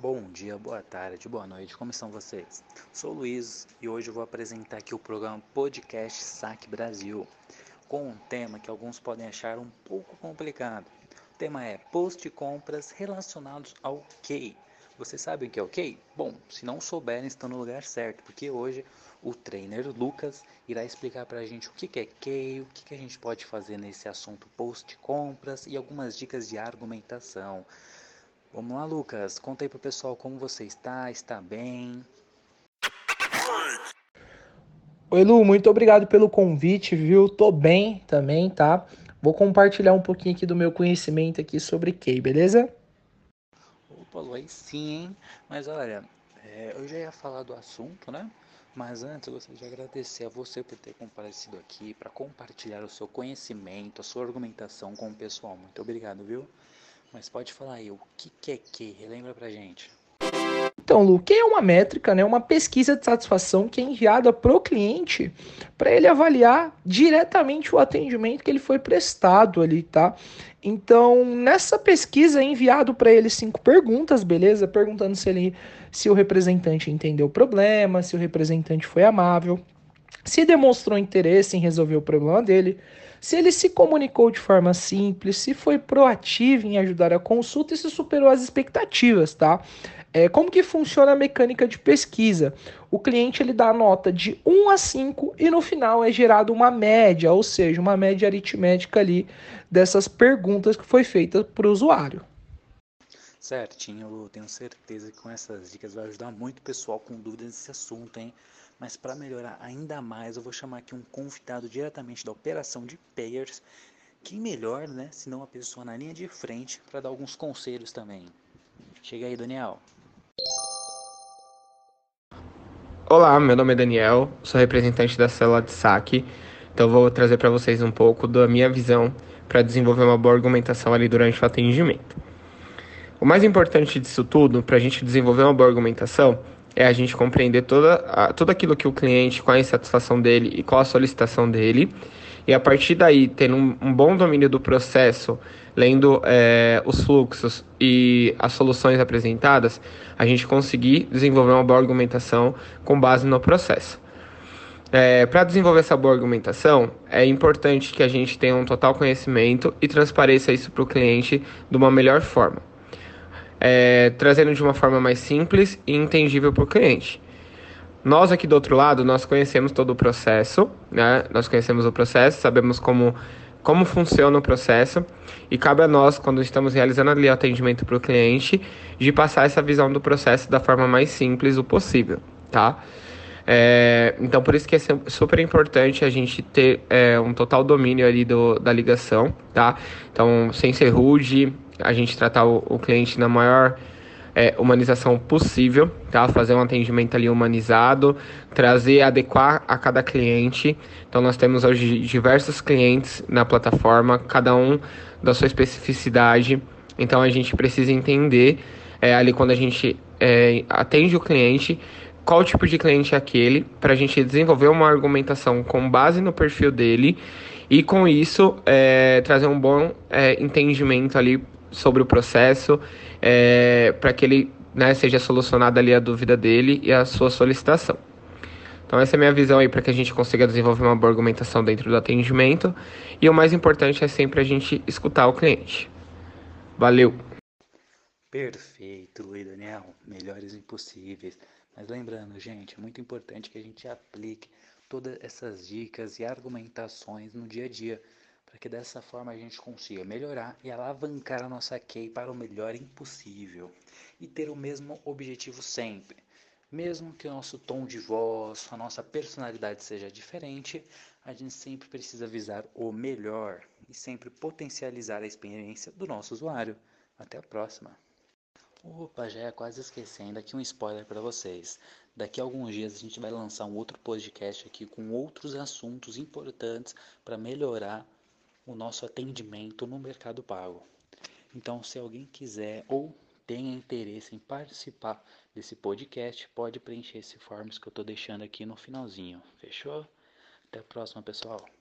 Bom dia, boa tarde, boa noite, como estão vocês? Sou Luiz e hoje eu vou apresentar aqui o programa Podcast Saque Brasil, com um tema que alguns podem achar um pouco complicado. O tema é post compras relacionados ao QI. Vocês sabem o que é o QI? Bom, se não souberem, estão no lugar certo, porque hoje o trainer Lucas irá explicar para a gente o que é QI, o que a gente pode fazer nesse assunto post compras e algumas dicas de argumentação. Vamos lá, Lucas. Conta aí pro pessoal como você está, está bem? Oi, Lu, muito obrigado pelo convite, viu? Tô bem também, tá? Vou compartilhar um pouquinho aqui do meu conhecimento aqui sobre Key, beleza? Opa, Lu, aí sim, hein? Mas olha, é, eu já ia falar do assunto, né? Mas antes eu gostaria de agradecer a você por ter comparecido aqui para compartilhar o seu conhecimento, a sua argumentação com o pessoal. Muito obrigado, viu? Mas pode falar aí, o que, que é que? Relembra pra gente. Então, Lu, que é uma métrica, né, uma pesquisa de satisfação que é enviada para o cliente para ele avaliar diretamente o atendimento que ele foi prestado ali, tá? Então, nessa pesquisa é enviado para ele cinco perguntas, beleza? Perguntando se ele, se o representante entendeu o problema, se o representante foi amável, se demonstrou interesse em resolver o problema dele, se ele se comunicou de forma simples, se foi proativo em ajudar a consulta e se superou as expectativas, tá? É, como que funciona a mecânica de pesquisa? O cliente ele dá a nota de 1 a 5 e no final é gerado uma média, ou seja, uma média aritmética ali dessas perguntas que foi feita para o usuário. Certinho, eu tenho certeza que com essas dicas vai ajudar muito o pessoal com dúvidas nesse assunto, hein? Mas para melhorar ainda mais, eu vou chamar aqui um convidado diretamente da operação de payers. Quem melhor, né, se não a pessoa na linha de frente para dar alguns conselhos também. Chega aí, Daniel. Olá, meu nome é Daniel, sou representante da célula de saque. Então vou trazer para vocês um pouco da minha visão para desenvolver uma boa argumentação ali durante o atendimento. O mais importante disso tudo, para a gente desenvolver uma boa argumentação, é a gente compreender toda, a, tudo aquilo que o cliente, qual a insatisfação dele e qual a solicitação dele. E a partir daí, tendo um, um bom domínio do processo, lendo é, os fluxos e as soluções apresentadas, a gente conseguir desenvolver uma boa argumentação com base no processo. É, Para desenvolver essa boa argumentação, é importante que a gente tenha um total conhecimento e transpareça isso para o cliente de uma melhor forma é, trazendo de uma forma mais simples e entendível para o cliente. Nós aqui do outro lado, nós conhecemos todo o processo, né? Nós conhecemos o processo, sabemos como, como funciona o processo e cabe a nós, quando estamos realizando ali o atendimento para o cliente, de passar essa visão do processo da forma mais simples o possível, tá? É, então, por isso que é super importante a gente ter é, um total domínio ali do, da ligação, tá? Então, sem ser rude, a gente tratar o, o cliente na maior é, humanização possível, tá? Fazer um atendimento ali humanizado, trazer, adequar a cada cliente. Então nós temos hoje diversos clientes na plataforma, cada um da sua especificidade. Então a gente precisa entender é, ali quando a gente é, atende o cliente qual tipo de cliente é aquele, para a gente desenvolver uma argumentação com base no perfil dele e com isso é, trazer um bom é, entendimento ali sobre o processo, é, para que ele né, seja solucionada ali a dúvida dele e a sua solicitação. Então essa é a minha visão aí para que a gente consiga desenvolver uma boa argumentação dentro do atendimento. E o mais importante é sempre a gente escutar o cliente. Valeu! Perfeito, Luiz Daniel. Melhores impossíveis. Mas lembrando, gente, é muito importante que a gente aplique todas essas dicas e argumentações no dia a dia para que dessa forma a gente consiga melhorar e alavancar a nossa key para o melhor impossível e ter o mesmo objetivo sempre. Mesmo que o nosso tom de voz, a nossa personalidade seja diferente, a gente sempre precisa visar o melhor e sempre potencializar a experiência do nosso usuário. Até a próxima! Opa, já é quase esquecendo aqui um spoiler para vocês. Daqui a alguns dias a gente vai lançar um outro podcast aqui com outros assuntos importantes para melhorar o nosso atendimento no Mercado Pago. Então, se alguém quiser ou tenha interesse em participar desse podcast, pode preencher esse forms que eu estou deixando aqui no finalzinho. Fechou? Até a próxima, pessoal.